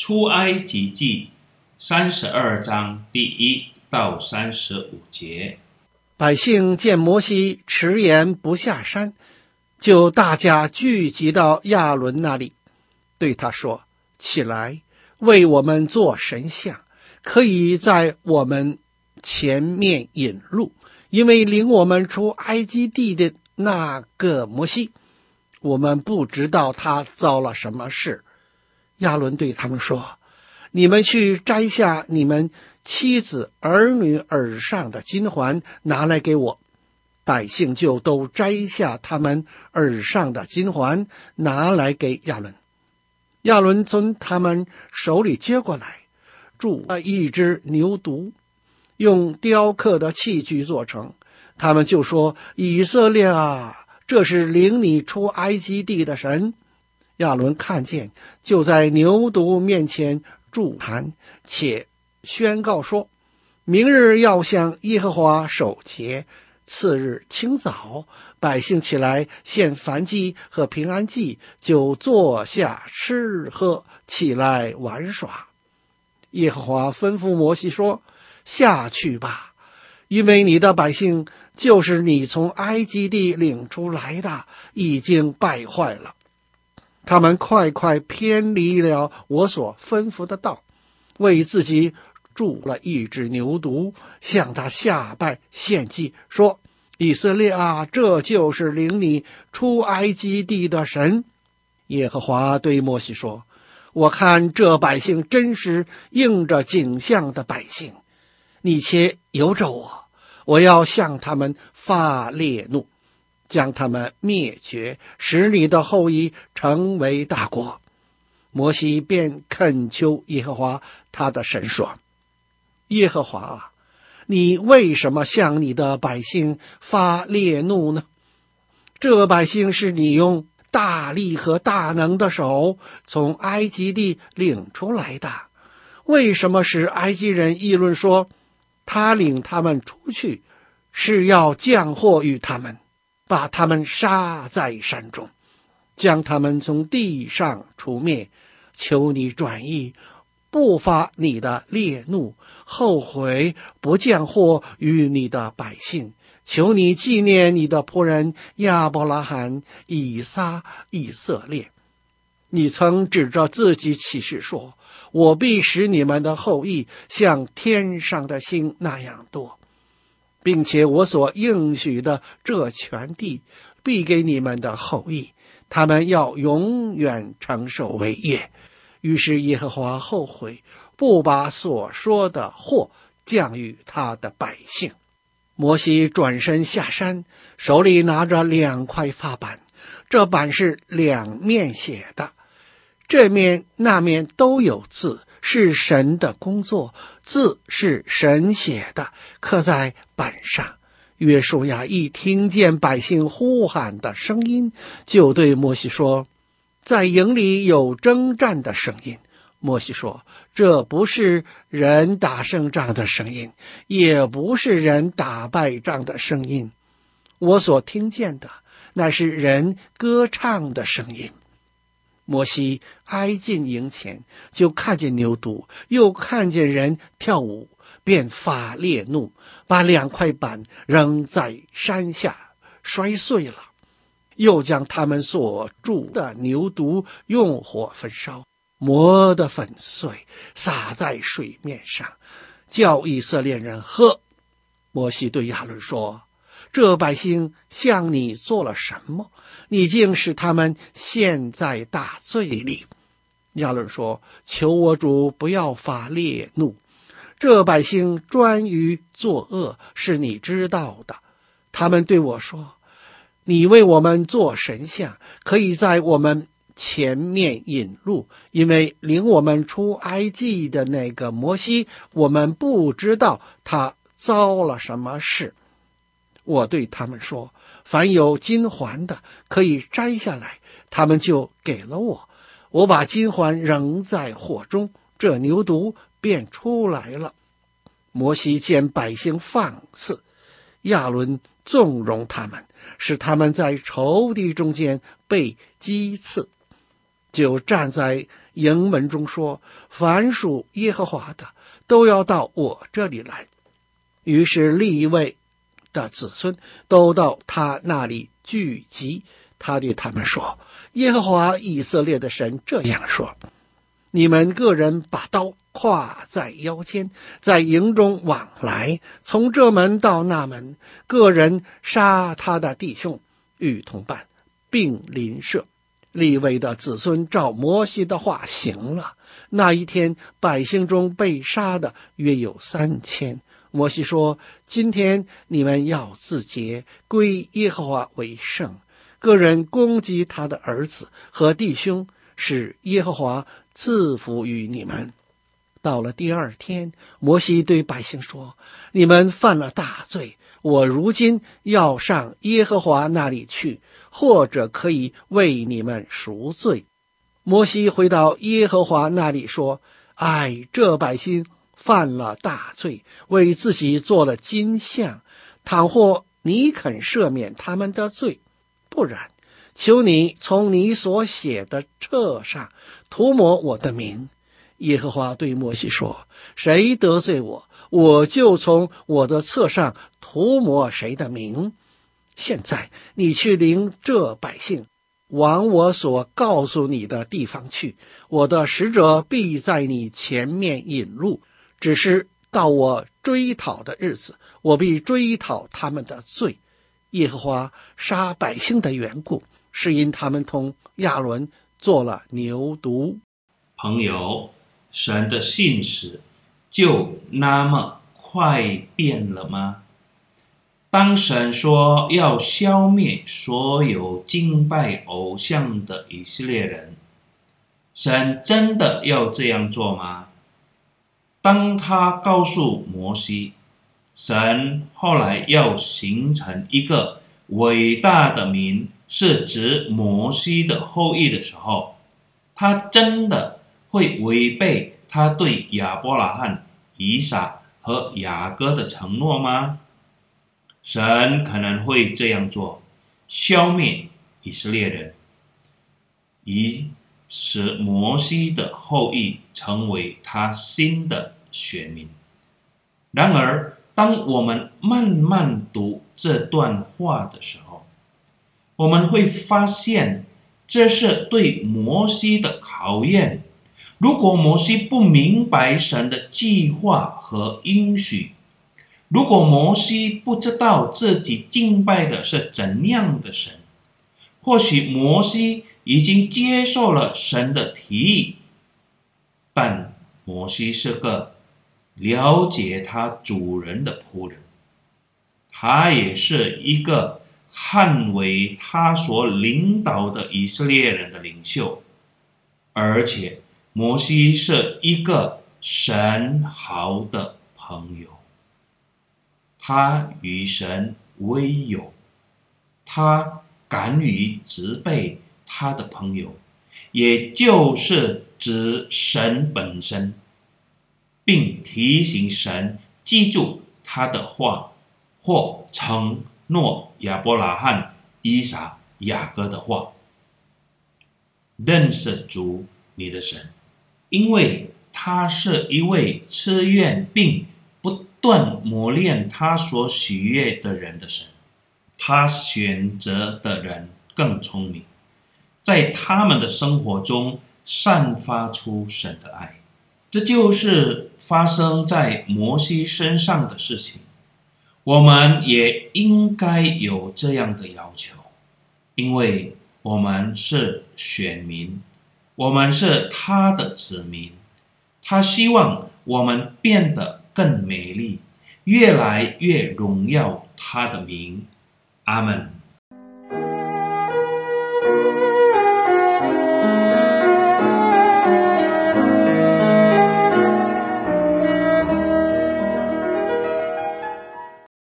出埃及记三十二章第一到三十五节。百姓见摩西迟延不下山，就大家聚集到亚伦那里，对他说：“起来，为我们做神像，可以在我们前面引路，因为领我们出埃及地的那个摩西，我们不知道他遭了什么事。”亚伦对他们说：“你们去摘下你们妻子儿女耳上的金环，拿来给我。”百姓就都摘下他们耳上的金环，拿来给亚伦。亚伦从他们手里接过来，铸了一只牛犊，用雕刻的器具做成。他们就说：“以色列啊，这是领你出埃及地的神。”亚伦看见，就在牛犊面前筑坛，且宣告说：“明日要向耶和华守节。次日清早，百姓起来献燔祭和平安祭，就坐下吃喝，起来玩耍。”耶和华吩咐摩西说：“下去吧，因为你的百姓就是你从埃及地领出来的，已经败坏了。”他们快快偏离了我所吩咐的道，为自己铸了一只牛犊，向他下拜献祭，说：“以色列啊，这就是领你出埃及地的神。”耶和华对摩西说：“我看这百姓真是应着景象的百姓，你且由着我，我要向他们发烈怒。”将他们灭绝，使你的后裔成为大国。摩西便恳求耶和华他的神说：“耶和华啊，你为什么向你的百姓发烈怒呢？这百姓是你用大力和大能的手从埃及地领出来的，为什么使埃及人议论说，他领他们出去是要降祸于他们？”把他们杀在山中，将他们从地上除灭。求你转意，不发你的烈怒，后悔不降祸于你的百姓。求你纪念你的仆人亚伯拉罕、以撒、以色列。你曾指着自己起誓说：“我必使你们的后裔像天上的星那样多。”并且我所应许的这全地，必给你们的后裔，他们要永远承受为业。于是耶和华后悔，不把所说的祸降与他的百姓。摩西转身下山，手里拿着两块法板，这板是两面写的，这面那面都有字。是神的工作，字是神写的，刻在晚上。约书亚一听见百姓呼喊的声音，就对摩西说：“在营里有征战的声音。”摩西说：“这不是人打胜仗的声音，也不是人打败仗的声音。我所听见的，乃是人歌唱的声音。”摩西挨近营前，就看见牛犊，又看见人跳舞，便发烈怒，把两块板扔在山下，摔碎了，又将他们所铸的牛犊用火焚烧，磨得粉碎，洒在水面上，叫以色列人喝。摩西对亚伦说：“这百姓向你做了什么？”你竟使他们陷在大罪里。亚伦说：“求我主不要发烈怒，这百姓专于作恶，是你知道的。他们对我说：‘你为我们做神像，可以在我们前面引路，因为领我们出埃及的那个摩西，我们不知道他遭了什么事。’我对他们说。”凡有金环的，可以摘下来。他们就给了我，我把金环扔在火中，这牛犊便出来了。摩西见百姓放肆，亚伦纵容他们，使他们在仇敌中间被讥刺，就站在营门中说：“凡属耶和华的，都要到我这里来。”于是利未的子孙都到他那里聚集。他对他们说：“耶和华以色列的神这样说：你们个人把刀挎在腰间，在营中往来，从这门到那门，个人杀他的弟兄与同伴，并邻舍。”立位的子孙照摩西的话行了。那一天，百姓中被杀的约有三千。摩西说：“今天你们要自洁，归耶和华为圣。个人攻击他的儿子和弟兄，使耶和华赐福于你们。”到了第二天，摩西对百姓说：“你们犯了大罪，我如今要上耶和华那里去。”或者可以为你们赎罪。摩西回到耶和华那里说：“唉，这百姓犯了大罪，为自己做了金像。倘或你肯赦免他们的罪，不然，求你从你所写的册上涂抹我的名。”耶和华对摩西说：“谁得罪我，我就从我的册上涂抹谁的名。”现在你去领这百姓，往我所告诉你的地方去。我的使者必在你前面引路。只是到我追讨的日子，我必追讨他们的罪。耶和华杀百姓的缘故，是因他们同亚伦做了牛犊。朋友，神的信使就那么快变了吗？当神说要消灭所有敬拜偶像的以色列人，神真的要这样做吗？当他告诉摩西，神后来要形成一个伟大的民，是指摩西的后裔的时候，他真的会违背他对亚伯拉罕、以撒和雅各的承诺吗？神可能会这样做，消灭以色列人，以使摩西的后裔成为他新的选民。然而，当我们慢慢读这段话的时候，我们会发现这是对摩西的考验。如果摩西不明白神的计划和应许，如果摩西不知道自己敬拜的是怎样的神，或许摩西已经接受了神的提议，但摩西是个了解他主人的仆人，他也是一个捍卫他所领导的以色列人的领袖，而且摩西是一个神豪的朋友。他与神为友，他敢于责备他的朋友，也就是指神本身，并提醒神记住他的话，或承诺亚伯拉罕、以撒、雅各的话。认识主你的神，因为他是一位自愿并不。断磨练他所喜悦的人的神，他选择的人更聪明，在他们的生活中散发出神的爱。这就是发生在摩西身上的事情。我们也应该有这样的要求，因为我们是选民，我们是他的子民，他希望我们变得。更美丽，越来越荣耀他的名，阿门。